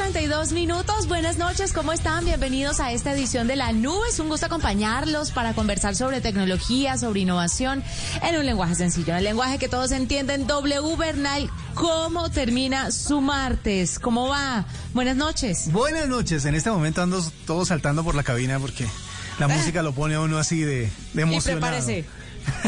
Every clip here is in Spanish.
32 minutos. Buenas noches, ¿cómo están? Bienvenidos a esta edición de La Nube. Es un gusto acompañarlos para conversar sobre tecnología, sobre innovación, en un lenguaje sencillo, en el lenguaje que todos entienden. W Bernal, ¿cómo termina su martes? ¿Cómo va? Buenas noches. Buenas noches. En este momento ando todos saltando por la cabina porque la música lo pone a uno así de, de Y emocionado. prepárese.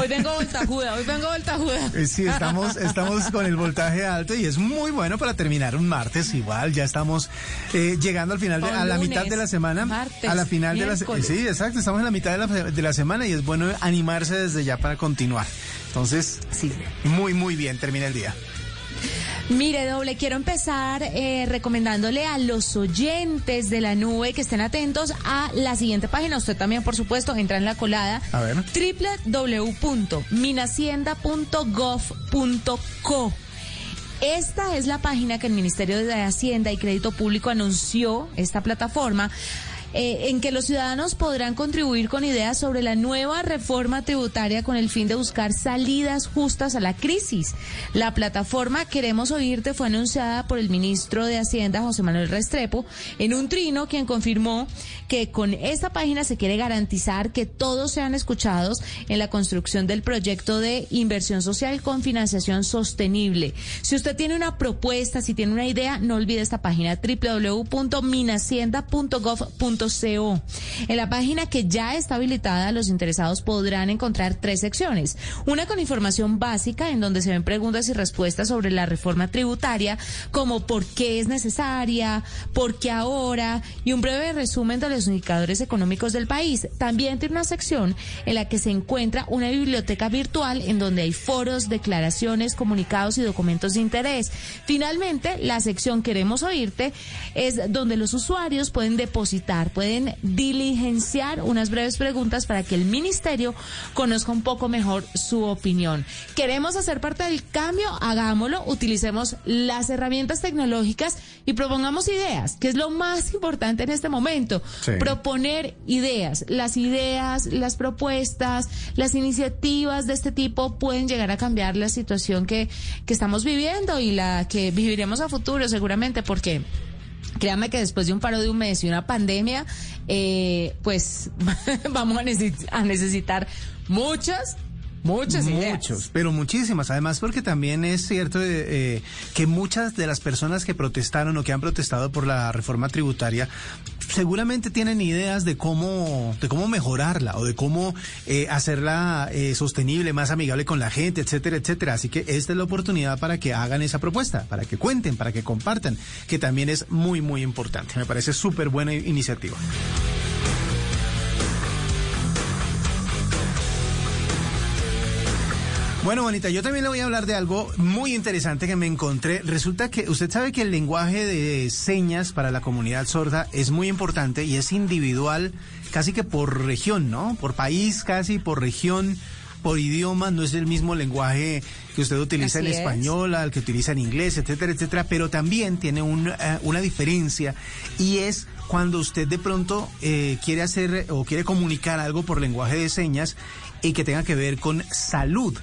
Hoy vengo voltajuda, hoy vengo voltajuda. Eh, Sí, estamos, estamos con el voltaje alto y es muy bueno para terminar un martes igual. Ya estamos eh, llegando al final, de, a la lunes, mitad de la semana. martes, a la final de la. Sí, exacto. Estamos en la mitad de la, de la semana y es bueno animarse desde ya para continuar. Entonces, Sí. muy, muy bien. Termina el día. Mire, doble, quiero empezar eh, recomendándole a los oyentes de la nube que estén atentos a la siguiente página. Usted también, por supuesto, entra en la colada. A ver. www.minacienda.gov.co. Esta es la página que el Ministerio de Hacienda y Crédito Público anunció, esta plataforma, eh, en que los ciudadanos podrán contribuir con ideas sobre la nueva reforma tributaria con el fin de buscar salidas justas a la crisis. La plataforma Queremos Oírte fue anunciada por el ministro de Hacienda, José Manuel Restrepo, en un trino quien confirmó que con esta página se quiere garantizar que todos sean escuchados en la construcción del proyecto de inversión social con financiación sostenible. Si usted tiene una propuesta, si tiene una idea, no olvide esta página www.minacienda.gov.co. En la página que ya está habilitada, los interesados podrán encontrar tres secciones. Una con información básica en donde se ven preguntas y respuestas sobre la reforma tributaria, como por qué es necesaria, por qué ahora y un breve resumen de los indicadores económicos del país. También tiene una sección en la que se encuentra una biblioteca virtual en donde hay foros, declaraciones, comunicados y documentos de interés. Finalmente, la sección Queremos Oírte es donde los usuarios pueden depositar pueden diligenciar unas breves preguntas para que el ministerio conozca un poco mejor su opinión. ¿Queremos hacer parte del cambio? Hagámoslo, utilicemos las herramientas tecnológicas y propongamos ideas, que es lo más importante en este momento. Sí. Proponer ideas. Las ideas, las propuestas, las iniciativas de este tipo pueden llegar a cambiar la situación que, que estamos viviendo y la que viviremos a futuro seguramente porque... Créame que después de un paro de un mes y una pandemia, eh, pues vamos a, necesi- a necesitar muchas, muchas ideas. Muchos, pero muchísimas. Además, porque también es cierto eh, eh, que muchas de las personas que protestaron o que han protestado por la reforma tributaria seguramente tienen ideas de cómo de cómo mejorarla o de cómo eh, hacerla eh, sostenible, más amigable con la gente, etcétera, etcétera. Así que esta es la oportunidad para que hagan esa propuesta, para que cuenten, para que compartan, que también es muy, muy importante. Me parece súper buena iniciativa. Bueno, bonita, yo también le voy a hablar de algo muy interesante que me encontré. Resulta que usted sabe que el lenguaje de señas para la comunidad sorda es muy importante y es individual casi que por región, ¿no? Por país casi, por región, por idioma, no es el mismo lenguaje que usted utiliza Así en es. español, al que utiliza en inglés, etcétera, etcétera, pero también tiene un, eh, una diferencia y es cuando usted de pronto eh, quiere hacer o quiere comunicar algo por lenguaje de señas y que tenga que ver con salud.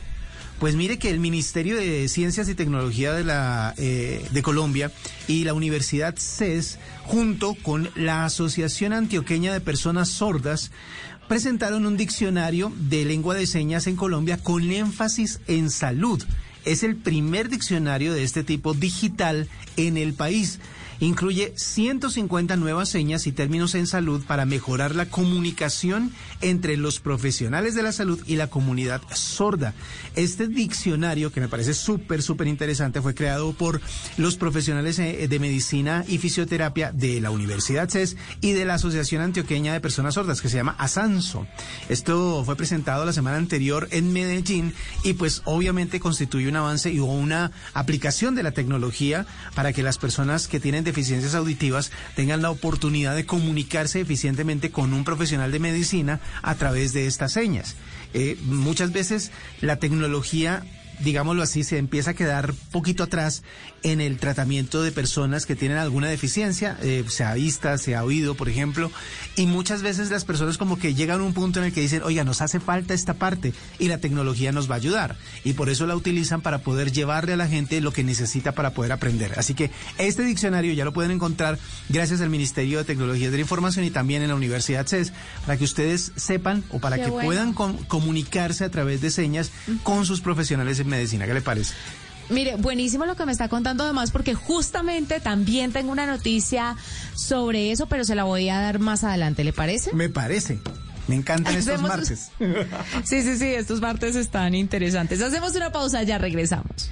Pues mire que el Ministerio de Ciencias y Tecnología de, la, eh, de Colombia y la Universidad CES, junto con la Asociación Antioqueña de Personas Sordas, presentaron un diccionario de lengua de señas en Colombia con énfasis en salud. Es el primer diccionario de este tipo digital en el país. Incluye 150 nuevas señas y términos en salud para mejorar la comunicación entre los profesionales de la salud y la comunidad sorda. Este diccionario, que me parece súper, súper interesante, fue creado por los profesionales eh, de medicina y fisioterapia de la Universidad CES y de la Asociación Antioqueña de Personas Sordas, que se llama ASANSO. Esto fue presentado la semana anterior en Medellín y pues obviamente constituye un avance y una aplicación de la tecnología para que las personas que tienen deficiencias auditivas tengan la oportunidad de comunicarse eficientemente con un profesional de medicina a través de estas señas. Eh, muchas veces la tecnología digámoslo así, se empieza a quedar poquito atrás en el tratamiento de personas que tienen alguna deficiencia, eh, sea vista, sea oído, por ejemplo, y muchas veces las personas como que llegan a un punto en el que dicen, oiga, nos hace falta esta parte y la tecnología nos va a ayudar, y por eso la utilizan para poder llevarle a la gente lo que necesita para poder aprender. Así que este diccionario ya lo pueden encontrar gracias al Ministerio de Tecnologías de la Información y también en la Universidad CES, para que ustedes sepan o para Qué que bueno. puedan com- comunicarse a través de señas con sus profesionales en medicina. ¿Qué le parece? Mire, buenísimo lo que me está contando además porque justamente también tengo una noticia sobre eso, pero se la voy a dar más adelante, ¿le parece? Me parece. Me encantan estos martes. Sí, sí, sí, estos martes están interesantes. Hacemos una pausa, ya regresamos.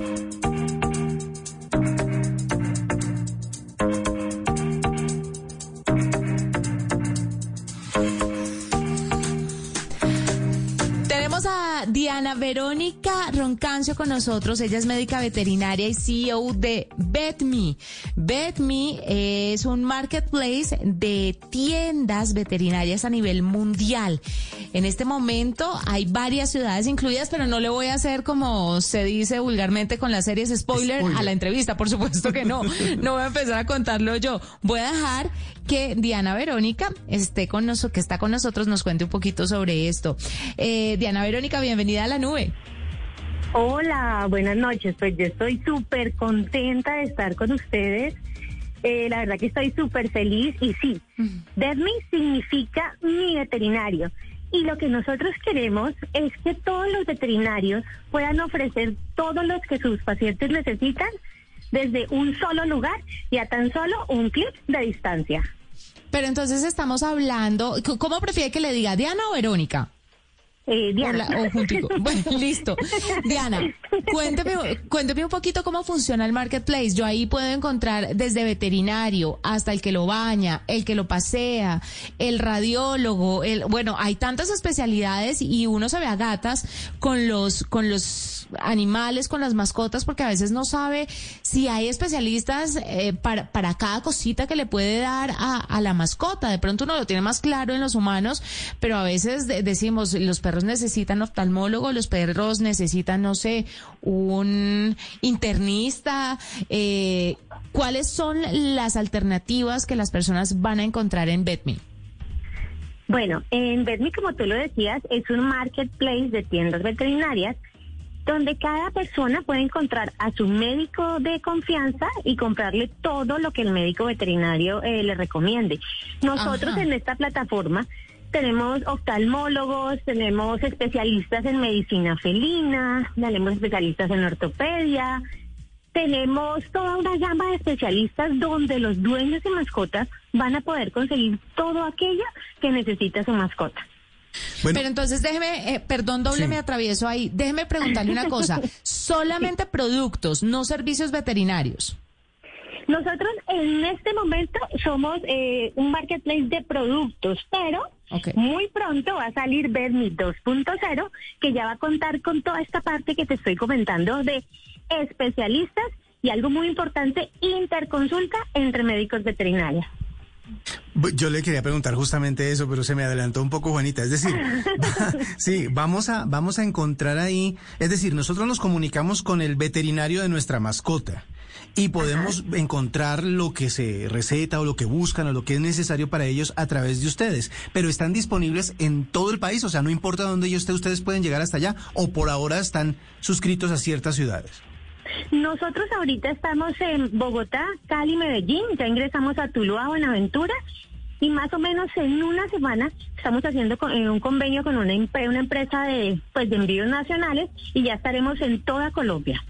Tenemos a Diana Verónica Roncancio con nosotros. Ella es médica veterinaria y CEO de VetMe. VetMe es un marketplace de tiendas veterinarias a nivel mundial. En este momento hay varias ciudades incluidas, pero no le voy a hacer como se dice vulgarmente con las series spoiler, Spoiler. a la entrevista. Por supuesto que no. No voy a empezar a contarlo yo. Voy a dejar que Diana Verónica esté con nosotros, que está con nosotros, nos cuente un poquito sobre esto. Eh, Diana Verónica, bienvenida a la nube. Hola, buenas noches. Pues yo estoy súper contenta de estar con ustedes. Eh, la verdad que estoy súper feliz y sí, DESMI significa mi veterinario. Y lo que nosotros queremos es que todos los veterinarios puedan ofrecer todo lo que sus pacientes necesitan desde un solo lugar y a tan solo un clic de distancia. Pero entonces estamos hablando, ¿cómo prefiere que le diga Diana o Verónica? Eh, Diana. Hola, o juntico. Bueno, listo. Diana, cuénteme, cuénteme un poquito cómo funciona el marketplace. Yo ahí puedo encontrar desde veterinario hasta el que lo baña, el que lo pasea, el radiólogo, el bueno, hay tantas especialidades y uno se ve a gatas con los con los animales, con las mascotas, porque a veces no sabe si hay especialistas eh, para, para cada cosita que le puede dar a, a la mascota. De pronto uno lo tiene más claro en los humanos, pero a veces de- decimos los perros necesitan oftalmólogo, los perros necesitan, no sé, un internista. Eh, ¿Cuáles son las alternativas que las personas van a encontrar en Betme? Bueno, en Vetmi, como tú lo decías, es un marketplace de tiendas veterinarias donde cada persona puede encontrar a su médico de confianza y comprarle todo lo que el médico veterinario eh, le recomiende. Nosotros Ajá. en esta plataforma tenemos oftalmólogos, tenemos especialistas en medicina felina, tenemos especialistas en ortopedia, tenemos toda una gama de especialistas donde los dueños de mascotas van a poder conseguir todo aquello que necesita su mascota. Bueno, Pero entonces déjeme, eh, perdón, doble Sí. me atravieso ahí. Déjeme preguntarle una cosa. Solamente productos, no servicios veterinarios. Nosotros en este momento somos eh, un marketplace de productos, pero muy pronto va a salir Vermi 2.0, que ya va a contar con toda esta parte que te estoy comentando de especialistas y algo muy importante, interconsulta entre médicos veterinarios. Yo le quería preguntar justamente eso, pero se me adelantó un poco, Juanita. Es decir, sí, vamos a, vamos a encontrar ahí, es decir, nosotros nos comunicamos con el veterinario de nuestra mascota y podemos encontrar lo que se receta o lo que buscan o lo que es necesario para ellos a través de ustedes. Pero están disponibles en todo el país, o sea, no importa dónde yo esté, ustedes pueden llegar hasta allá o por ahora están suscritos a ciertas ciudades. Nosotros ahorita estamos en Bogotá, Cali, Medellín, ya ingresamos a Tuluá, Buenaventura y más o menos en una semana estamos haciendo con- un convenio con una, empre- una empresa de, pues, de envíos nacionales y ya estaremos en toda Colombia.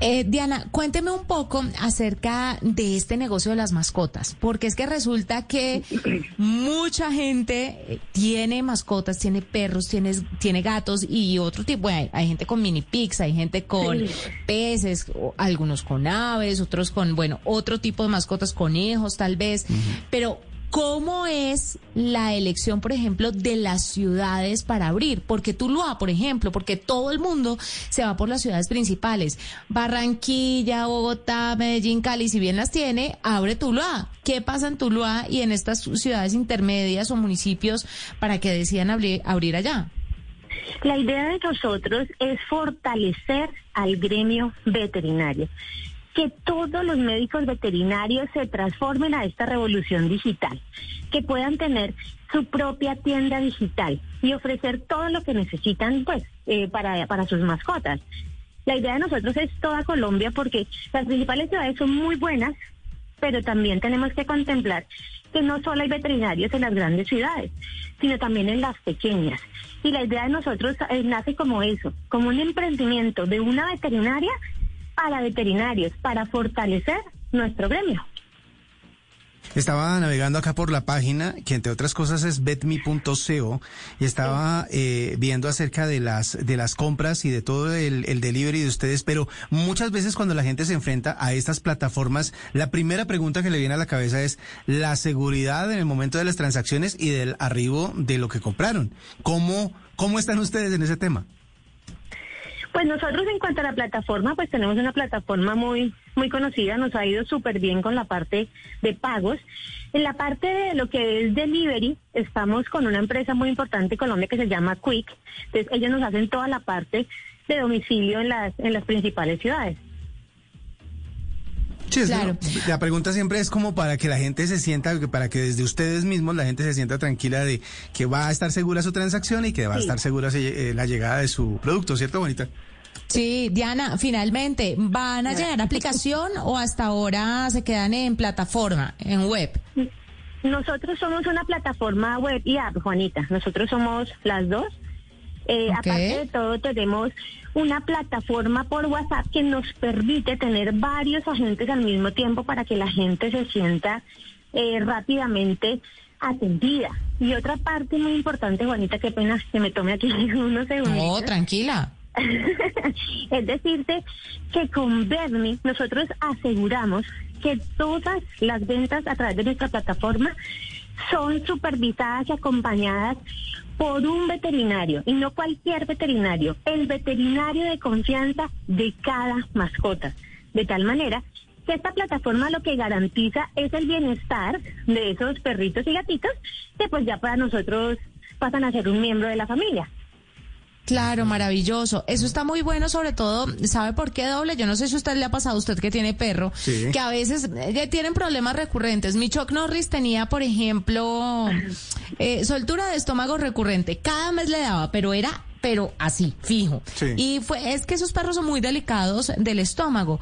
Eh, Diana, cuénteme un poco acerca de este negocio de las mascotas, porque es que resulta que mucha gente eh, tiene mascotas, tiene perros, tiene, tiene gatos y otro tipo. Hay, hay gente con mini pigs, hay gente con Sí. peces, o algunos con aves, otros con, bueno, otro tipo de mascotas, conejos tal vez, pero ¿Cómo es la elección, por ejemplo, de las ciudades para abrir? Porque Tuluá, por ejemplo, porque todo el mundo se va por las ciudades principales. Barranquilla, Bogotá, Medellín, Cali, si bien las tiene, abre Tuluá. ¿Qué pasa en Tuluá y en estas ciudades intermedias o municipios para que decidan abrir, abrir allá? La idea de nosotros es fortalecer al gremio veterinario, que todos los médicos veterinarios se transformen a esta revolución digital, que puedan tener su propia tienda digital y ofrecer todo lo que necesitan pues eh, para, para sus mascotas. La idea de nosotros es toda Colombia porque las principales ciudades son muy buenas, pero también tenemos que contemplar que no solo hay veterinarios en las grandes ciudades, sino también en las pequeñas. Y la idea de nosotros eh, nace como eso, como un emprendimiento de una veterinaria para veterinarios, para fortalecer nuestro gremio. Estaba navegando acá por la página, que entre otras cosas es betme.co, y estaba eh, viendo acerca de las de las compras y de todo el, el delivery de ustedes, pero muchas veces cuando la gente se enfrenta a estas plataformas, la primera pregunta que le viene a la cabeza es la seguridad en el momento de las transacciones y del arribo de lo que compraron. ¿Cómo, cómo están ustedes en ese tema? Pues nosotros en cuanto a la plataforma, pues tenemos una plataforma muy muy conocida, nos ha ido súper bien con la parte de pagos. En la parte de lo que es delivery, estamos con una empresa muy importante en Colombia que se llama Quick. Entonces ellos nos hacen toda la parte de domicilio en las en las principales ciudades. Sí, es Claro. La pregunta siempre es como para que la gente se sienta, para que desde ustedes mismos la gente se sienta tranquila de que va a estar segura su transacción y que va a estar segura eh, la llegada de su producto, ¿cierto, bonita? Sí, Diana, finalmente, ¿van a llegar a aplicación o hasta ahora se quedan en plataforma, en web? Nosotros somos una plataforma web y app, Juanita. Nosotros somos las dos. Eh. Aparte de todo, tenemos una plataforma por WhatsApp que nos permite tener varios agentes al mismo tiempo para que la gente se sienta eh, rápidamente atendida. Y otra parte muy importante, Juanita, qué pena que me tome aquí unos segundos. No, tranquila. es decirte que con Bernie nosotros aseguramos que todas las ventas a través de nuestra plataforma son supervisadas y acompañadas por un veterinario y no cualquier veterinario, el veterinario de confianza de cada mascota. De tal manera que esta plataforma lo que garantiza es el bienestar de esos perritos y gatitos que pues ya para nosotros pasan a ser un miembro de la familia. Claro, maravilloso. Eso está muy bueno, sobre todo, ¿sabe por qué doble? Yo no sé si usted le ha pasado a usted que tiene perro, que a veces eh, tienen problemas recurrentes. Mi Chuck Norris tenía, por ejemplo, eh, soltura de estómago recurrente. Cada mes le daba, pero era pero así, fijo. Y fue, es que esos perros son muy delicados del estómago.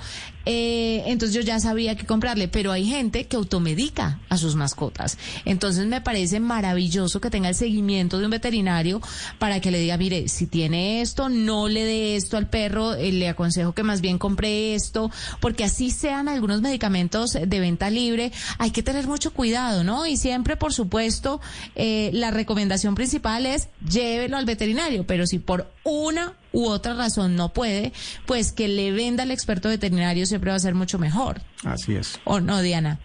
Eh, entonces yo ya sabía qué comprarle, pero hay gente que automedica a sus mascotas. Entonces me parece maravilloso que tenga el seguimiento de un veterinario para que le diga, mire, si tiene esto, no le dé esto al perro, eh, le aconsejo que más bien compre esto, porque así sean algunos medicamentos de venta libre, hay que tener mucho cuidado, ¿no? Y siempre, por supuesto, eh, la recomendación principal es llévelo al veterinario, pero si por una u otra razón no puede, pues que le venda al experto veterinario siempre va a ser mucho mejor. Así es. ¿O no, Diana?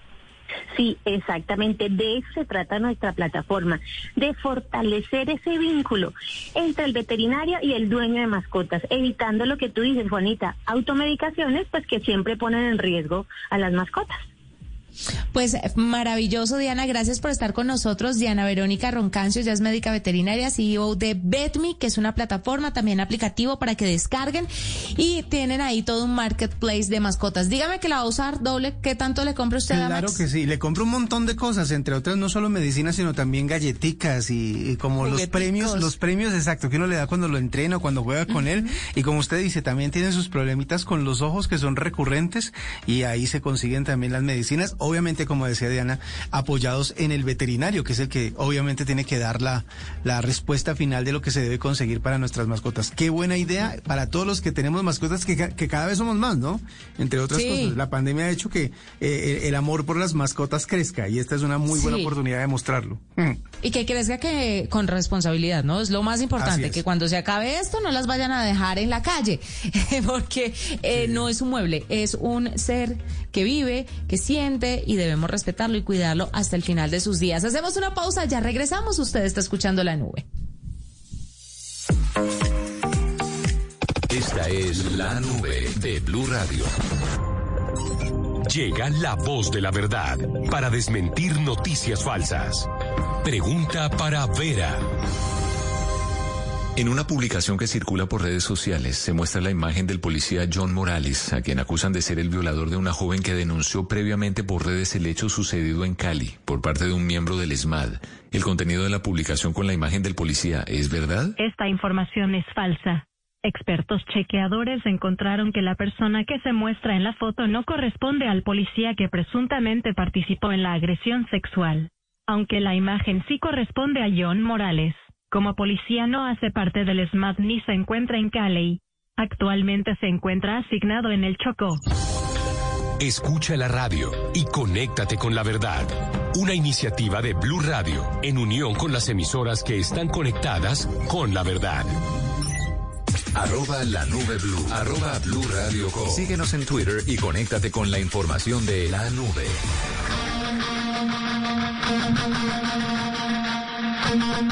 Sí, exactamente. De eso se trata nuestra plataforma, de fortalecer ese vínculo entre el veterinario y el dueño de mascotas, evitando lo que tú dices, Juanita, automedicaciones, pues que siempre ponen en riesgo a las mascotas. Pues maravilloso, Diana. Gracias por estar con nosotros. Diana Verónica Roncancio, ya es médica veterinaria, CEO de BetMe, que es una plataforma también aplicativo para que descarguen y tienen ahí todo un marketplace de mascotas. Dígame que la va a usar doble. ¿Qué tanto le compra usted claro que sí. Le compro un montón de cosas, entre otras no solo medicinas, sino también galletitas y, como los premios, los premios exacto que uno le da cuando lo entrena o cuando juega con él. Y como usted dice, también tiene sus problemitas con los ojos que son recurrentes y ahí se consiguen también las medicinas obviamente, como decía Diana, apoyados en el veterinario, que es el que obviamente tiene que dar la, la respuesta final de lo que se debe conseguir para nuestras mascotas. Qué buena idea para todos los que tenemos mascotas, que, que cada vez somos más, ¿no? Entre otras cosas, la pandemia ha hecho que eh, el amor por las mascotas crezca y esta es una muy buena oportunidad de mostrarlo. Mm. Y que crezca que con responsabilidad, ¿no? Es lo más importante, que cuando se acabe esto no las vayan a dejar en la calle, porque eh, no es un mueble, es un ser que vive, que siente y debemos respetarlo y cuidarlo hasta el final de sus días. Hacemos una pausa, ya regresamos. Usted está escuchando la nube. Esta es la nube de Blue Radio. Llega la voz de la verdad para desmentir noticias falsas. Pregunta para Vera. En una publicación que circula por redes sociales se muestra la imagen del policía John Morales, a quien acusan de ser el violador de una joven que denunció previamente por redes el hecho sucedido en Cali por parte de un miembro del ESMAD. ¿El contenido de la publicación con la imagen del policía es verdad? Esta información es falsa. Expertos chequeadores encontraron que la persona que se muestra en la foto no corresponde al policía que presuntamente participó en la agresión sexual, aunque la imagen sí corresponde a John Morales. Como policía no hace parte del SMAT ni se encuentra en Cali. Actualmente se encuentra asignado en el Chocó. Escucha la radio y conéctate con la verdad. Una iniciativa de Blue Radio en unión con las emisoras que están conectadas con la verdad. Arroba la nube blue. Arroba blue radio Síguenos en Twitter y conéctate con la información de la nube. Oh,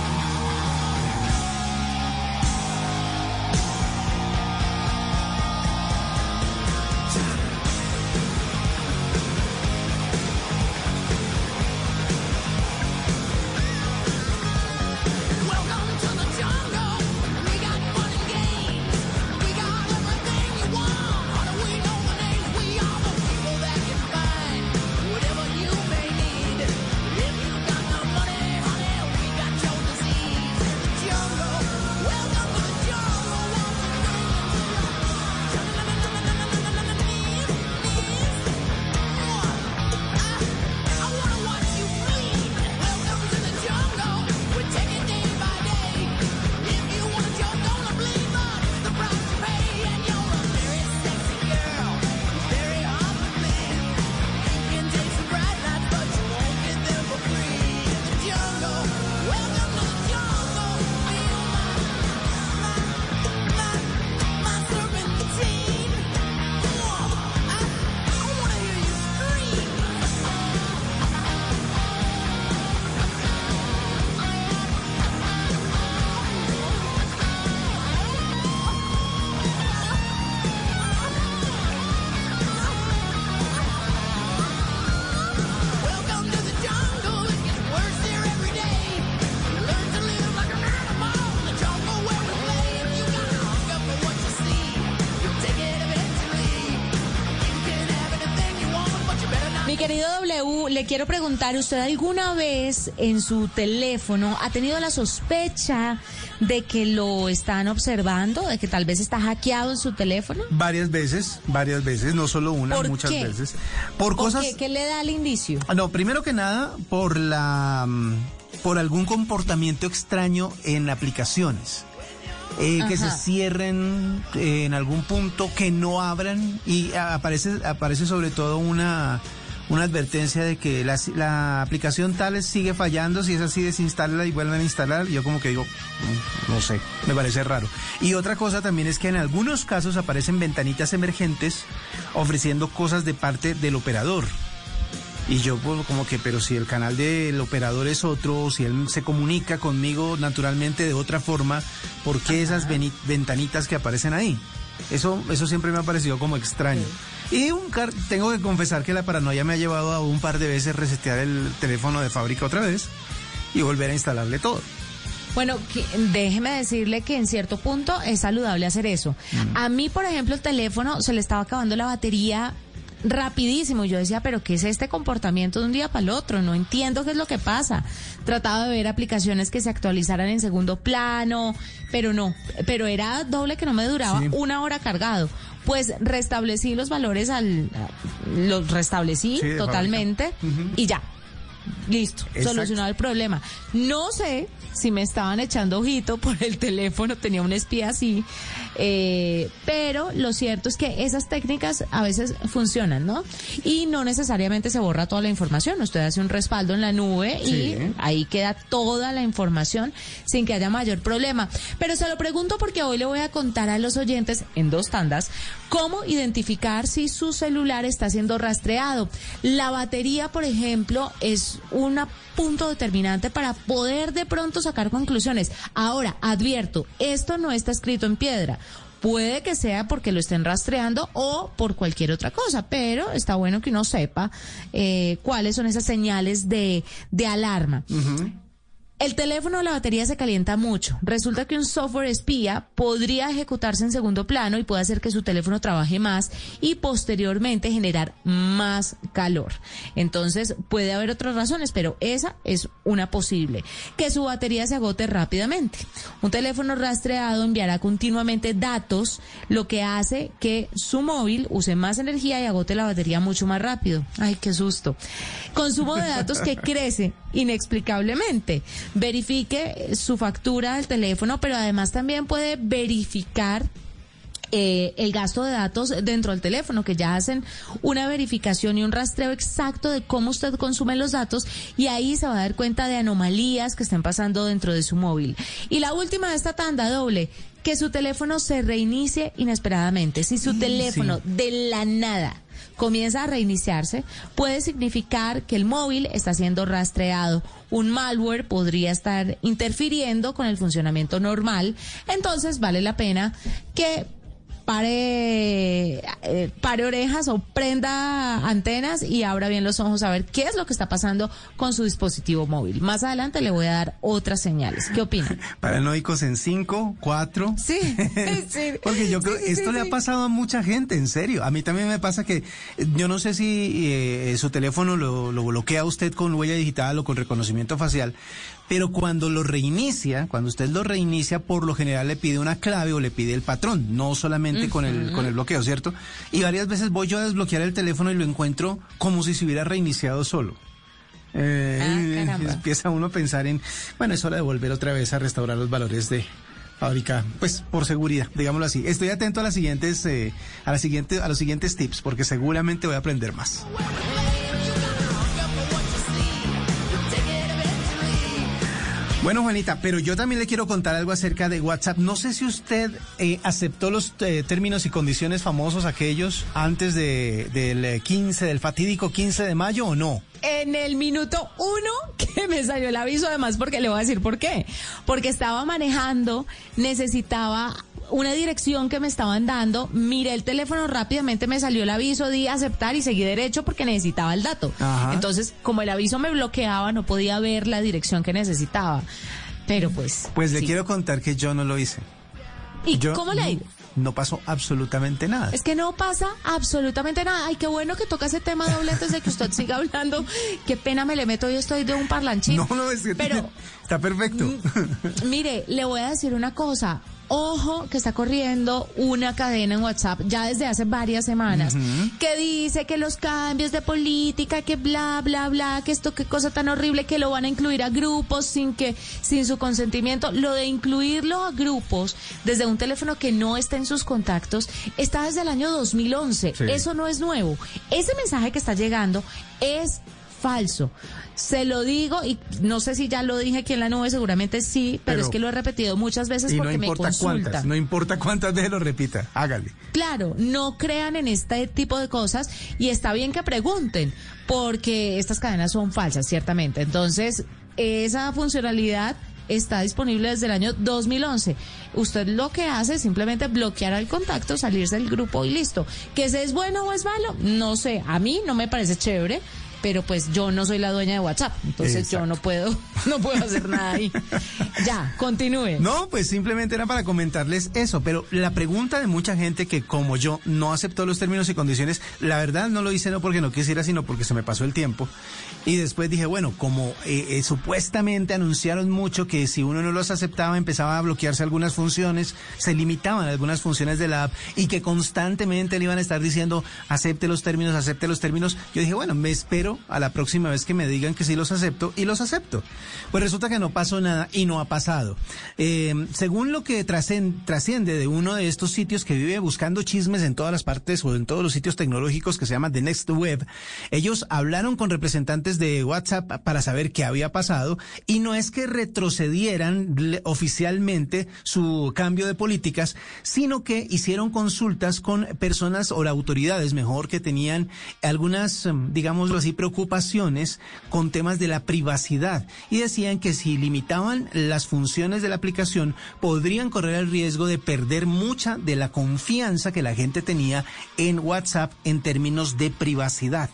Le quiero preguntar, ¿usted alguna vez en su teléfono ha tenido la sospecha de que lo están observando, de que tal vez está hackeado en su teléfono? Varias veces, varias veces, no solo una, ¿Por muchas qué? veces. Por ¿Por cosas... qué? ¿Qué le da el indicio? No, primero que nada, por la mm, por algún comportamiento extraño en aplicaciones. Eh, que se cierren eh, en algún punto, que no abran y aparece aparece sobre todo una una advertencia de que la, la aplicación tal sigue fallando, si es así desinstálala y vuelven a instalar. Yo como que digo, mm, no sé, me parece raro. Y otra cosa también es que en algunos casos aparecen ventanitas emergentes ofreciendo cosas de parte del operador. Y yo pues, como que, pero si el canal del operador es otro, si él se comunica conmigo naturalmente de otra forma, ¿por qué esas ventanitas que aparecen ahí? Eso, eso siempre me ha parecido como extraño. Y un car- tengo que confesar que la paranoia me ha llevado a un par de veces resetear el teléfono de fábrica otra vez y volver a instalarle todo. Bueno, que- déjeme decirle que en cierto punto es saludable hacer eso. A mí, por ejemplo, el teléfono se le estaba acabando la batería rapidísimo. Yo decía, pero ¿qué es este comportamiento de un día para el otro? No entiendo qué es lo que pasa. Trataba de ver aplicaciones que se actualizaran en segundo plano, pero no. Pero era doble que no me duraba Sí. una hora cargado. Pues restablecí los valores al... Los restablecí Sí, totalmente y ya. Listo, Exacto. solucionado el problema. No sé si me estaban echando ojito por el teléfono, tenía un espía así, eh, pero lo cierto es que esas técnicas a veces funcionan, ¿no? Y no necesariamente se borra toda la información, usted hace un respaldo en la nube Sí. y ahí queda toda la información sin que haya mayor problema. Pero se lo pregunto porque hoy le voy a contar a los oyentes en dos tandas cómo identificar si su celular está siendo rastreado. La batería, por ejemplo, es un punto determinante para poder de pronto sacar conclusiones. Ahora, advierto, esto no está escrito en piedra. Puede que sea porque lo estén rastreando o por cualquier otra cosa, pero está bueno que uno sepa eh, cuáles son esas señales de, de alarma. El teléfono, la batería se calienta mucho. Resulta que un software espía podría ejecutarse en segundo plano y puede hacer que su teléfono trabaje más y posteriormente generar más calor. Entonces puede haber otras razones, pero esa es una posible. Que su batería se agote rápidamente. Un teléfono rastreado enviará continuamente datos, lo que hace que su móvil use más energía y agote la batería mucho más rápido. Ay, qué susto. Consumo de datos que crece inexplicablemente. Verifique su factura del teléfono, pero además también puede verificar eh, el gasto de datos dentro del teléfono, que ya hacen una verificación y un rastreo exacto de cómo usted consume los datos y ahí se va a dar cuenta de anomalías que estén pasando dentro de su móvil. Y la última de esta tanda doble, que su teléfono se reinicie inesperadamente. Si su teléfono de la nada comienza a reiniciarse, puede significar que el móvil está siendo rastreado. Un malware podría estar interfiriendo con el funcionamiento normal. Entonces vale la pena que pare, eh, pare orejas o prenda antenas y abra bien los ojos a ver qué es lo que está pasando con su dispositivo móvil. Más adelante le voy a dar otras señales. ¿Qué opina? Paranoicos en 5, 4. Sí, sí. Porque yo creo Sí, sí, esto sí, le ha pasado a mucha gente, en serio. A mí también me pasa que eh, yo no sé si eh, su teléfono lo, lo bloquea usted con huella digital o con reconocimiento facial, pero cuando lo reinicia, cuando usted lo reinicia, por lo general le pide una clave o le pide el patrón, no solamente con el con el bloqueo, ¿cierto? Y varias veces voy yo a desbloquear el teléfono y lo encuentro como si se hubiera reiniciado solo. Eh, Ah, empieza uno a pensar en, bueno, es hora de volver otra vez a restaurar los valores de fábrica, pues por seguridad, digámoslo así. Estoy atento a las siguientes, eh, a las siguientes, a los siguientes tips, porque seguramente voy a aprender más. Bueno, Juanita, pero yo también le quiero contar algo acerca de WhatsApp. No sé si usted eh, aceptó los eh, términos y condiciones famosos aquellos antes de, del eh, 15, del fatídico 15 de mayo o no. En el minuto uno que me salió el aviso, además, porque le voy a decir por qué. Porque estaba manejando, necesitaba una dirección que me estaban dando, miré el teléfono rápidamente, me salió el aviso, di aceptar y seguí derecho porque necesitaba el dato. Ajá. Entonces, como el aviso me bloqueaba, no podía ver la dirección que necesitaba. Pero pues... Pues le quiero contar que yo no lo hice. ¿Y yo- cómo le ha ido? No pasó absolutamente nada. Es que no pasa absolutamente nada. Ay, qué bueno que toca ese tema doble antes de que usted siga hablando. Qué pena me le meto, yo estoy de un parlanchín. No, no, es que Pero, está perfecto. mire, le voy a decir una cosa. Ojo que está corriendo una cadena en WhatsApp ya desde hace varias semanas que dice que los cambios de política, que bla, bla, bla, que esto, qué cosa tan horrible, que lo van a incluir a grupos sin que, sin su consentimiento. Lo de incluirlo a grupos desde un teléfono que no está en sus contactos está desde el año 2011. Sí. Eso no es nuevo. Ese mensaje que está llegando es falso. Se lo digo y no sé si ya lo dije aquí en la nube, seguramente sí, pero, Pero- es que lo he repetido muchas veces Y no porque me importa consultan. cuántas, no importa cuántas veces lo repita, hágale. Claro, no crean en este tipo de cosas y está bien que pregunten, porque estas cadenas son falsas, ciertamente. Entonces, esa funcionalidad está disponible desde el año 2011. Usted lo que hace es simplemente bloquear al contacto, salirse del grupo y listo. ¿Que ese es bueno o es malo? No sé, a mí no me parece chévere. Pero pues yo no soy la dueña de WhatsApp, entonces yo no puedo, no puedo hacer nada ahí. Ya, continúe. No, pues simplemente era para comentarles eso, pero la pregunta de mucha gente que como yo no aceptó los términos y condiciones, la verdad no lo hice no porque no quisiera, sino porque se me pasó el tiempo. Y después dije, bueno, como eh, eh, supuestamente anunciaron mucho que si uno no los aceptaba empezaba a bloquearse algunas funciones, se limitaban algunas funciones de la app y que constantemente le iban a estar diciendo, acepte los términos, acepte los términos, yo dije, bueno, me espero a la próxima vez que me digan que sí los acepto y los acepto. Pues resulta que no pasó nada y no ha pasado. Eh, según lo que trasciende de uno de estos sitios que vive buscando chismes en todas las partes o en todos los sitios tecnológicos que se llama The Next Web, ellos hablaron con representantes de WhatsApp para saber qué había pasado y no es que retrocedieran oficialmente su cambio de políticas, sino que hicieron consultas con personas o autoridades, mejor, que tenían algunas, em, digámoslo así, preocupaciones con temas de la privacidad y decían que si limitaban las funciones de la aplicación podrían correr el riesgo de perder mucha de la confianza que la gente tenía en WhatsApp en términos de privacidad.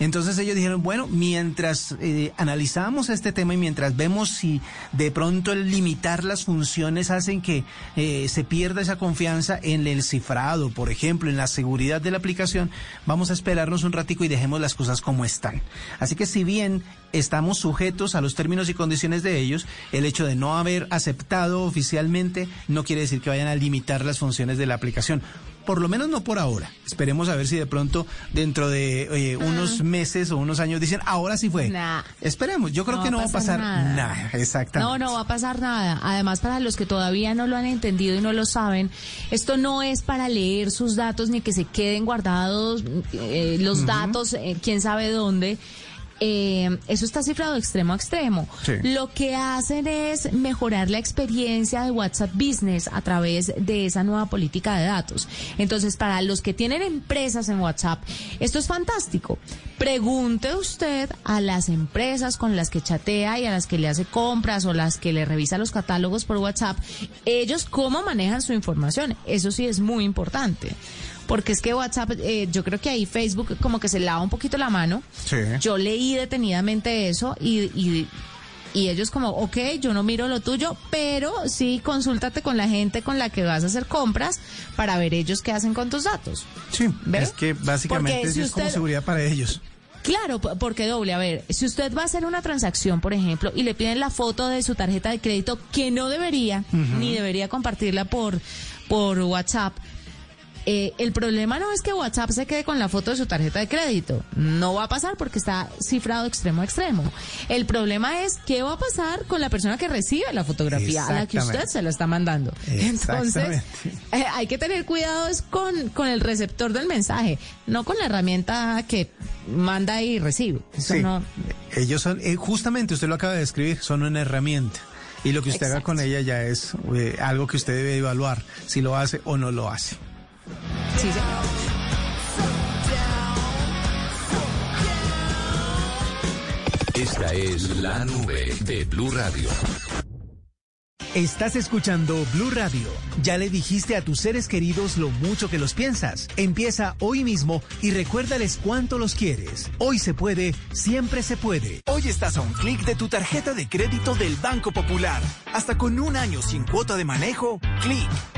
Entonces ellos dijeron, bueno, mientras eh, analizamos este tema y mientras vemos si de pronto el limitar las funciones hacen que eh, se pierda esa confianza en el cifrado, por ejemplo, en la seguridad de la aplicación, vamos a esperarnos un ratico y dejemos las cosas como están. Así que si bien estamos sujetos a los términos y condiciones de ellos, el hecho de no haber aceptado oficialmente no quiere decir que vayan a limitar las funciones de la aplicación por lo menos no por ahora. Esperemos a ver si de pronto dentro de eh, unos meses o unos años dicen, ahora sí fue. Nah. Esperemos, yo creo que no va a pasar nada. nada, exactamente. No, no va a pasar nada. Además, para los que todavía no lo han entendido y no lo saben, esto no es para leer sus datos ni que se queden guardados eh, los datos, eh, quién sabe dónde. Eh, eso está cifrado de extremo a extremo. Sí. Lo que hacen es mejorar la experiencia de WhatsApp Business a través de esa nueva política de datos. Entonces, para los que tienen empresas en WhatsApp, esto es fantástico. Pregunte usted a las empresas con las que chatea y a las que le hace compras o las que le revisa los catálogos por WhatsApp, ellos cómo manejan su información. Eso sí es muy importante. Porque es que WhatsApp, eh, yo creo que ahí Facebook como que se lava un poquito la mano. Sí. Yo leí detenidamente eso y, y, y ellos como, ok, yo no miro lo tuyo, pero sí consúltate con la gente con la que vas a hacer compras para ver ellos qué hacen con tus datos. Sí, ¿Ve? es que básicamente si es como seguridad para ellos. Claro, porque doble, a ver, si usted va a hacer una transacción, por ejemplo, y le piden la foto de su tarjeta de crédito, que no debería, ni debería compartirla por, por WhatsApp, eh, el problema no es que WhatsApp se quede con la foto de su tarjeta de crédito. No va a pasar porque está cifrado extremo a extremo. El problema es qué va a pasar con la persona que recibe la fotografía a la que usted se la está mandando. Entonces, eh, hay que tener cuidado es con, con el receptor del mensaje, no con la herramienta que manda y recibe. Eso Sí. no. Ellos son, eh, justamente usted lo acaba de describir, son una herramienta. Y lo que usted haga con ella ya es eh, algo que usted debe evaluar, si lo hace o no lo hace. Sí, señor. Esta es la nube de Blue Radio. Estás escuchando Blue Radio. Ya le dijiste a tus seres queridos lo mucho que los piensas. Empieza hoy mismo y recuérdales cuánto los quieres. Hoy se puede, siempre se puede. Hoy estás a un clic de tu tarjeta de crédito del Banco Popular. Hasta con un año sin cuota de manejo, clic.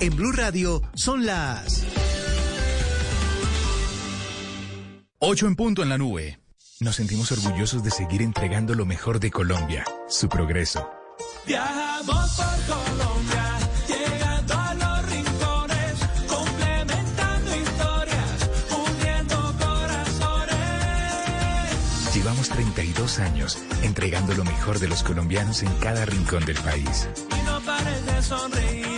En Blue Radio son las 8 en punto en la nube. Nos sentimos orgullosos de seguir entregando lo mejor de Colombia, su progreso. Viajamos por Colombia, llegando a los rincones, complementando historias, uniendo corazones. Llevamos 32 años entregando lo mejor de los colombianos en cada rincón del país. Y no pares de sonreír,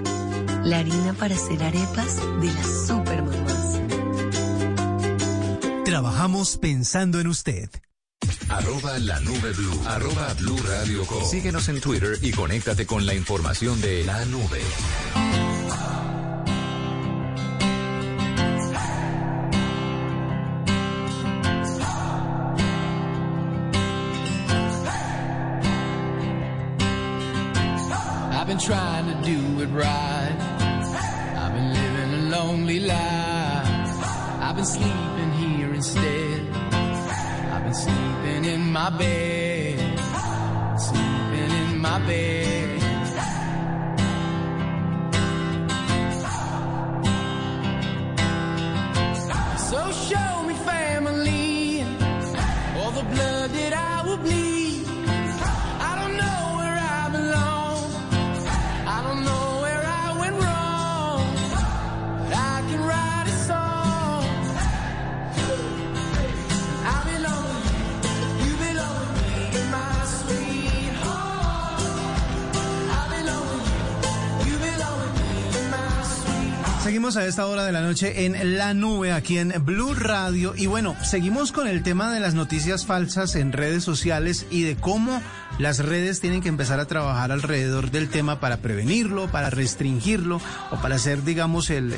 La harina para hacer arepas de las super mamás. Trabajamos pensando en usted. Arroba la nube blue. Arroba blue radio com. Síguenos en Twitter y conéctate con la información de la nube. Seguimos a esta hora de la noche en La Nube, aquí en Blue Radio. Y bueno, seguimos con el tema de las noticias falsas en redes sociales y de cómo las redes tienen que empezar a trabajar alrededor del tema para prevenirlo, para restringirlo o para hacer, digamos, el,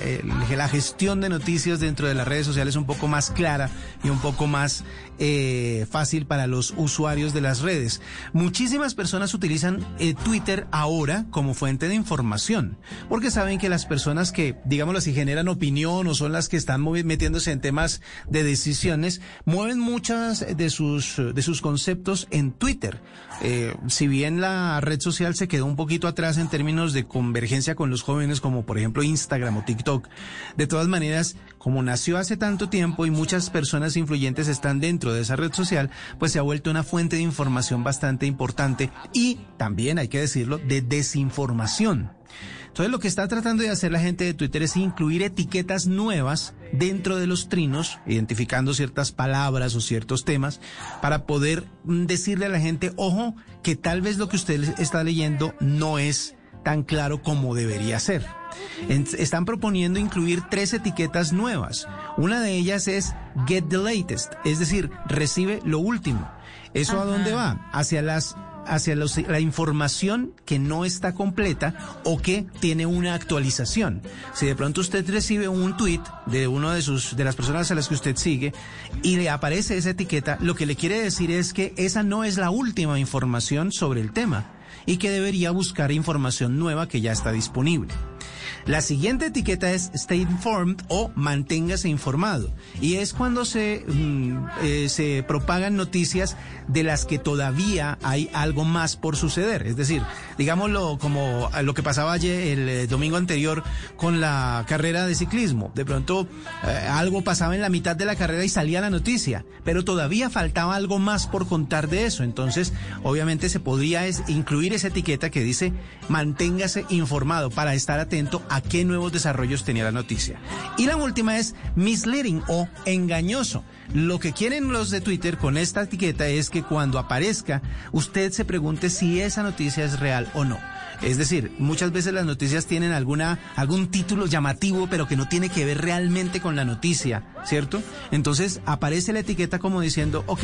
la gestión de noticias dentro de las redes sociales un poco más clara y un poco más eh, fácil para los usuarios de las redes. Muchísimas personas utilizan eh, Twitter ahora como fuente de información, porque saben que las personas que, digámoslo así, generan opinión o son las que están metiéndose en temas de decisiones, mueven muchas de sus, de sus conceptos en Twitter. Eh, si bien la red social se quedó un poquito atrás en términos de convergencia con los jóvenes, como por ejemplo Instagram o TikTok, de todas maneras, como nació hace tanto tiempo y muchas personas influyentes están dentro de esa red social, pues se ha vuelto una fuente de información bastante importante y también, hay que decirlo, de desinformación. Entonces lo que está tratando de hacer la gente de Twitter es incluir etiquetas nuevas dentro de los trinos, identificando ciertas palabras o ciertos temas, para poder mm, decirle a la gente, ojo, que tal vez lo que usted está leyendo no es tan claro como debería ser. Están proponiendo incluir tres etiquetas nuevas. Una de ellas es Get the Latest, es decir, recibe lo último. ¿Eso a dónde va? Hacia las hacia la información que no está completa o que tiene una actualización. Si de pronto usted recibe un tweet de uno de sus de las personas a las que usted sigue y le aparece esa etiqueta, lo que le quiere decir es que esa no es la última información sobre el tema y que debería buscar información nueva que ya está disponible. La siguiente etiqueta es Stay Informed o Manténgase informado. Y es cuando se, mm, eh, se propagan noticias de las que todavía hay algo más por suceder. Es decir, digámoslo como a lo que pasaba ayer, el eh, domingo anterior con la carrera de ciclismo. De pronto eh, algo pasaba en la mitad de la carrera y salía la noticia, pero todavía faltaba algo más por contar de eso. Entonces, obviamente se podría incluir esa etiqueta que dice manténgase informado para estar atento qué nuevos desarrollos tenía la noticia. Y la última es misleading o engañoso. Lo que quieren los de Twitter con esta etiqueta es que cuando aparezca, usted se pregunte si esa noticia es real o no. Es decir, muchas veces las noticias tienen algún título llamativo, pero que no tiene que ver realmente con la noticia, ¿cierto? Entonces aparece la etiqueta como diciendo, ok,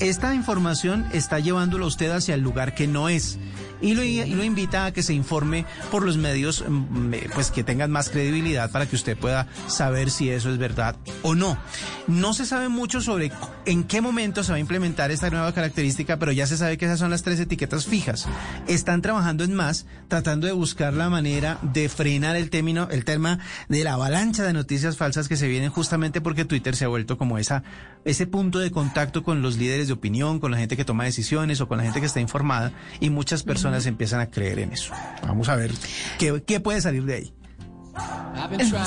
esta información está llevándolo a usted hacia el lugar que no es y lo, invita a que se informe por los medios mm, pues que tengan más credibilidad para que usted pueda saber si eso es verdad o no. No se sabe mucho sobre en qué momento se va a implementar esta nueva característica, pero ya se sabe que esas son las tres etiquetas fijas. Están trabajando en más, tratando de buscar la manera de frenar el término, el tema de la avalancha de noticias falsas que se vienen justamente porque Twitter se ha vuelto como esa, ese punto de contacto con los líderes de opinión, con la gente que toma decisiones o con la gente que está informada y muchas personas empiezan a creer en eso. Vamos a ver qué, qué puede salir de ahí.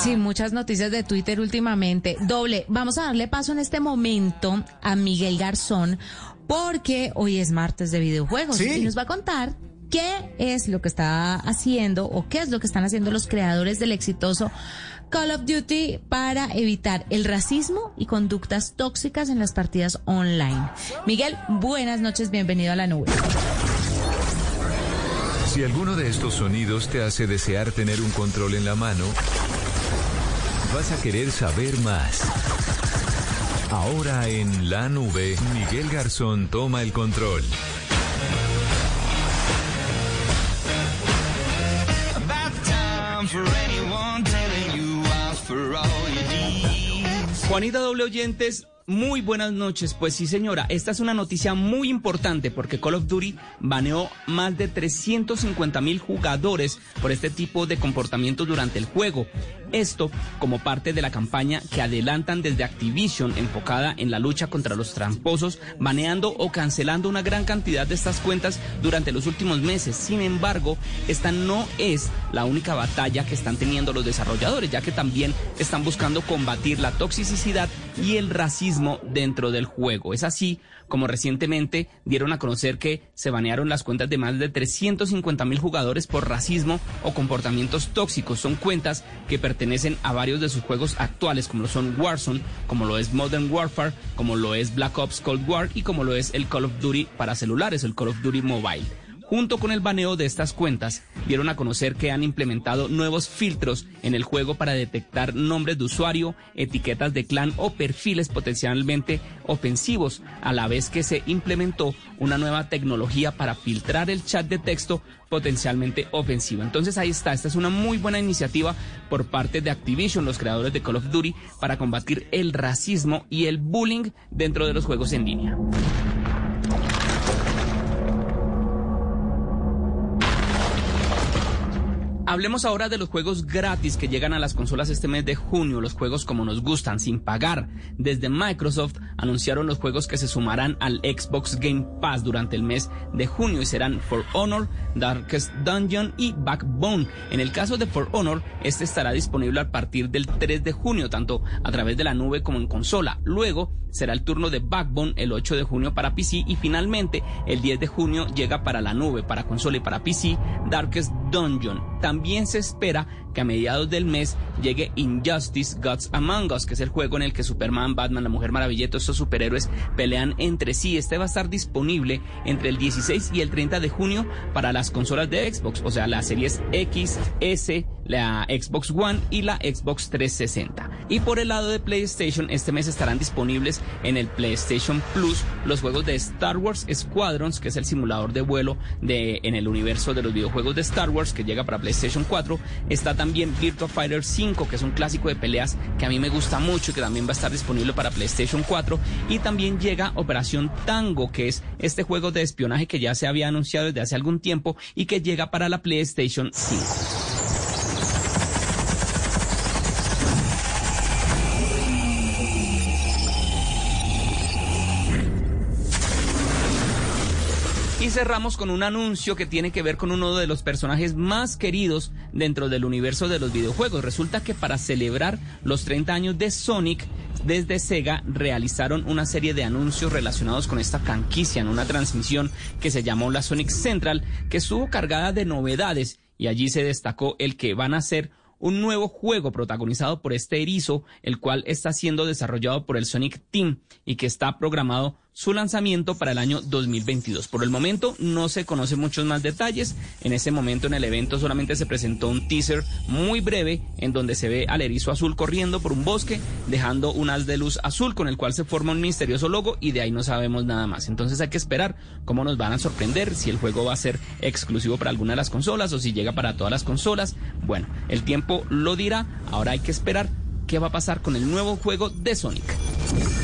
Sí, muchas noticias de Twitter últimamente. Doble, vamos a darle paso en este momento a Miguel Garzón porque hoy es martes de videojuegos y nos va a contar qué es lo que está haciendo o qué es lo que están haciendo los creadores del exitoso Call of Duty para evitar el racismo y conductas tóxicas en las partidas online. Miguel, buenas noches, bienvenido a la nube. Si alguno de estos sonidos te hace desear tener un control en la mano, vas a querer saber más. Ahora en la nube, Miguel Garzón toma el control. Juanita Doble Oyentes, muy buenas noches. Pues sí, señora, esta es una noticia muy importante porque Call of Duty baneó más de 350 mil jugadores por este tipo de comportamientos durante el juego. Esto como parte de la campaña que adelantan desde Activision enfocada en la lucha contra los tramposos, baneando o cancelando una gran cantidad de estas cuentas durante los últimos meses. Sin embargo, esta no es la única batalla que están teniendo los desarrolladores, ya que también están buscando combatir la toxicidad y el racismo dentro del juego. Es así como recientemente dieron a conocer que se banearon las cuentas de más de 350 mil jugadores por racismo o comportamientos tóxicos. Son cuentas que pertenecen a varios de sus juegos actuales, como lo son Warzone, como lo es Modern Warfare, como lo es Black Ops Cold War y como lo es el Call of Duty para celulares, el Call of Duty Mobile. Junto con el baneo de estas cuentas, dieron a conocer que han implementado nuevos filtros en el juego para detectar nombres de usuario, etiquetas de clan o perfiles potencialmente ofensivos, a la vez que se implementó una nueva tecnología para filtrar el chat de texto potencialmente ofensivo. Entonces ahí está, esta es una muy buena iniciativa por parte de Activision, los creadores de Call of Duty, para combatir el racismo y el bullying dentro de los juegos en línea. Hablemos ahora de los juegos gratis que llegan a las consolas este mes de junio, los juegos como nos gustan, sin pagar. Desde Microsoft anunciaron los juegos que se sumarán al Xbox Game Pass durante el mes de junio y serán For Honor, Darkest Dungeon y Backbone. En el caso de For Honor, este estará disponible a partir del 3 de junio, tanto a través de la nube como en consola. Luego será el turno de Backbone el 8 de junio para PC y finalmente el 10 de junio llega para la nube, para consola y para PC Darkest Dungeon. También se espera que a mediados del mes llegue Injustice Gods Among Us, que es el juego en el que Superman, Batman, la Mujer Maravilla, todos estos superhéroes pelean entre sí. Este va a estar disponible entre el 16 y el 30 de junio para las consolas de Xbox, o sea, las series X, S, la Xbox One y la Xbox 360. Y por el lado de PlayStation, este mes estarán disponibles en el PlayStation Plus los juegos de Star Wars Squadrons, que es el simulador de vuelo de, en el universo de los videojuegos de Star Wars que llega para PlayStation 4. Está también Virtua Fighter 5, que es un clásico de peleas que a mí me gusta mucho y que también va a estar disponible para PlayStation 4. Y también llega Operación Tango, que es este juego de espionaje que ya se había anunciado desde hace algún tiempo y que llega para la PlayStation 5. Cerramos con un anuncio que tiene que ver con uno de los personajes más queridos dentro del universo de los videojuegos. Resulta que para celebrar los 30 años de Sonic, desde Sega realizaron una serie de anuncios relacionados con esta franquicia en una transmisión que se llamó la Sonic Central, que estuvo cargada de novedades y allí se destacó el que van a ser un nuevo juego protagonizado por este erizo, el cual está siendo desarrollado por el Sonic Team y que está programado su lanzamiento para el año 2022. Por el momento no se conocen muchos más detalles. En ese momento en el evento solamente se presentó un teaser muy breve en donde se ve al erizo azul corriendo por un bosque, dejando un haz de luz azul con el cual se forma un misterioso logo y de ahí no sabemos nada más. Entonces hay que esperar cómo nos van a sorprender, si el juego va a ser exclusivo para alguna de las consolas o si llega para todas las consolas. Bueno, el tiempo lo dirá. Ahora hay que esperar qué va a pasar con el nuevo juego de Sonic.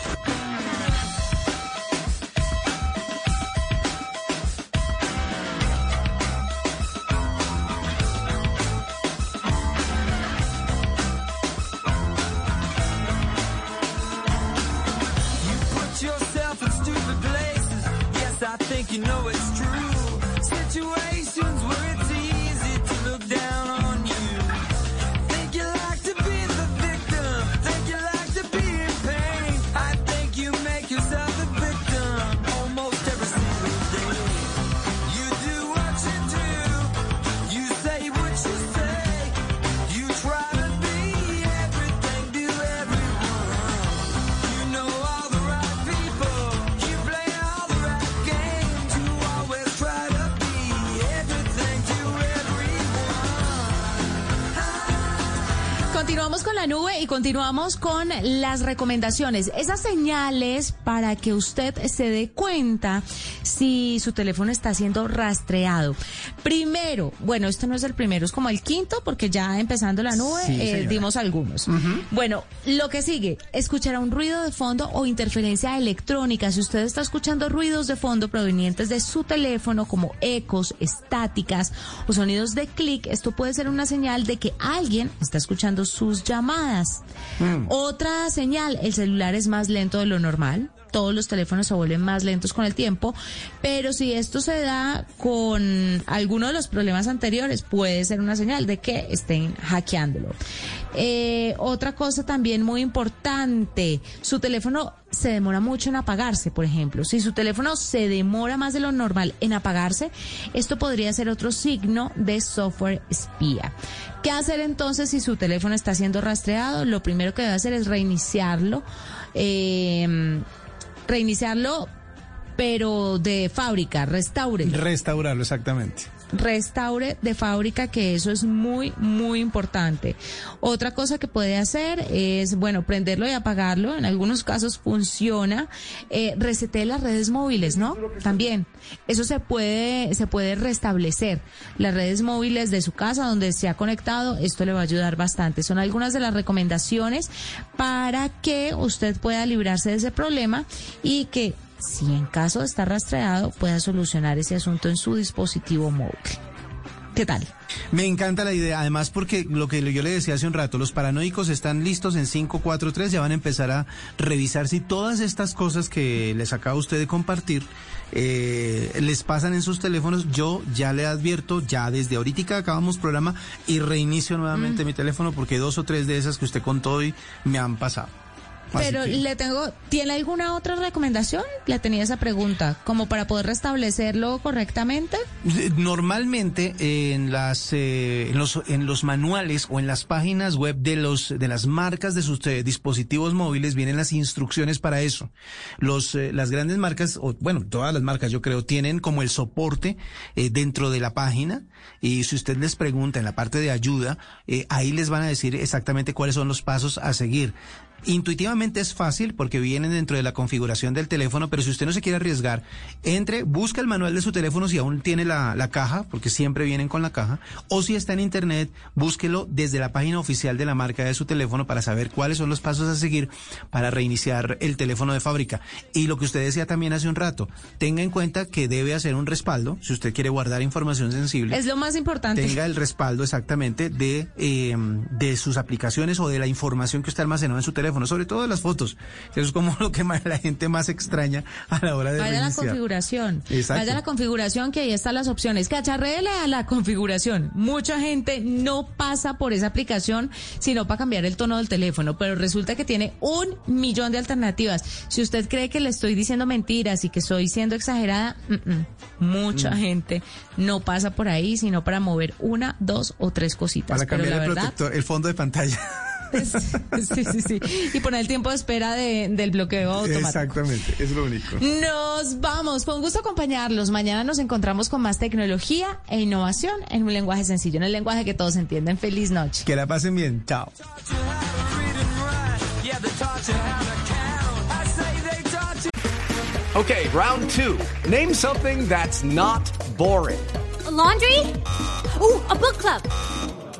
Continuamos con la nube y continuamos con las recomendaciones. Esas señales para que usted se dé cuenta si su teléfono está siendo rastreado. Primero, bueno, esto no es el primero, es como el quinto, porque ya empezando la nube Sí, eh, dimos algunos. Bueno, lo que sigue, escuchará un ruido de fondo o interferencia electrónica. Si usted está escuchando ruidos de fondo provenientes de su teléfono, como ecos, estáticas o sonidos de clic, esto puede ser una señal de que alguien está escuchando sus llamadas. Otra señal, el celular es más lento de lo normal. Todos los teléfonos se vuelven más lentos con el tiempo, pero si esto se da con alguno de los problemas anteriores, puede ser una señal de que estén hackeándolo. Eh, otra cosa también muy importante, su teléfono se demora mucho en apagarse, por ejemplo. Si su teléfono se demora más de lo normal en apagarse, esto podría ser otro signo de software espía. ¿Qué hacer entonces si su teléfono está siendo rastreado? Lo primero que debe hacer es reiniciarlo. eh, reiniciarlo, pero de fábrica, restaure. Restaurarlo, exactamente. Restaure de fábrica, que eso es muy, muy importante. Otra cosa que puede hacer es, bueno, prenderlo y apagarlo. En algunos casos funciona. Eh, resete las redes móviles, ¿no? También. Eso se puede, se puede restablecer. Las redes móviles de su casa donde se ha conectado, esto le va a ayudar bastante. Son algunas de las recomendaciones para que usted pueda librarse de ese problema y que si en caso de estar rastreado, pueda solucionar ese asunto en su dispositivo móvil. ¿Qué tal? Me encanta la idea, además porque lo que yo le decía hace un rato, los paranoicos están listos en 543, ya van a empezar a revisar si todas estas cosas que les acaba usted de compartir eh, les pasan en sus teléfonos. Yo ya le advierto, ya desde ahorita acabamos programa y reinicio nuevamente mi teléfono porque dos o tres de esas que usted contó hoy me han pasado. Pero que- le tengo, ¿tiene alguna otra recomendación? Le tenía esa pregunta, como para poder restablecerlo correctamente. Normalmente en las eh, en los en los manuales o en las páginas web de los de las marcas de sus eh, dispositivos móviles vienen las instrucciones para eso. Los eh, las grandes marcas o bueno todas las marcas yo creo tienen como el soporte eh, dentro de la página y si usted les pregunta en la parte de ayuda eh, ahí les van a decir exactamente cuáles son los pasos a seguir. Intuitivamente es fácil porque vienen dentro de la configuración del teléfono, pero si usted no se quiere arriesgar, entre, busca el manual de su teléfono si aún tiene la, la caja, porque siempre vienen con la caja, o si está en internet, búsquelo desde la página oficial de la marca de su teléfono para saber cuáles son los pasos a seguir para reiniciar el teléfono de fábrica. Y lo que usted decía también hace un rato, tenga en cuenta que debe hacer un respaldo, si usted quiere guardar información sensible Es lo más importante. tenga el respaldo exactamente de, eh, de sus aplicaciones o de la información que usted almacenó en su teléfono. Teléfono, sobre todo de las fotos. Eso es como lo que más- la gente más extraña a la hora de Vaya a la reiniciar. configuración. Exacto. Vaya la configuración que ahí están las opciones. Cacharrele a la configuración. Mucha gente no pasa por esa aplicación sino para cambiar el tono del teléfono, pero resulta que tiene un millón de alternativas. Si usted cree que le estoy diciendo mentiras y que estoy siendo exagerada, mm, mm. mucha Mm. gente no pasa por ahí sino para mover una, dos o tres cositas. Para pero cambiar la el verdad, protector, el fondo de pantalla. sí, sí, sí. Y poner el tiempo de espera de- del bloqueo automático. Exactamente, es lo único. Nos vamos. Fue un gusto acompañarlos. Mañana nos encontramos con más tecnología e innovación en un lenguaje sencillo, en el lenguaje que todos entienden. Feliz noche. Que la pasen bien. Chao. Okay, round two. Name something that's not boring. laundry? Ooh, a book club.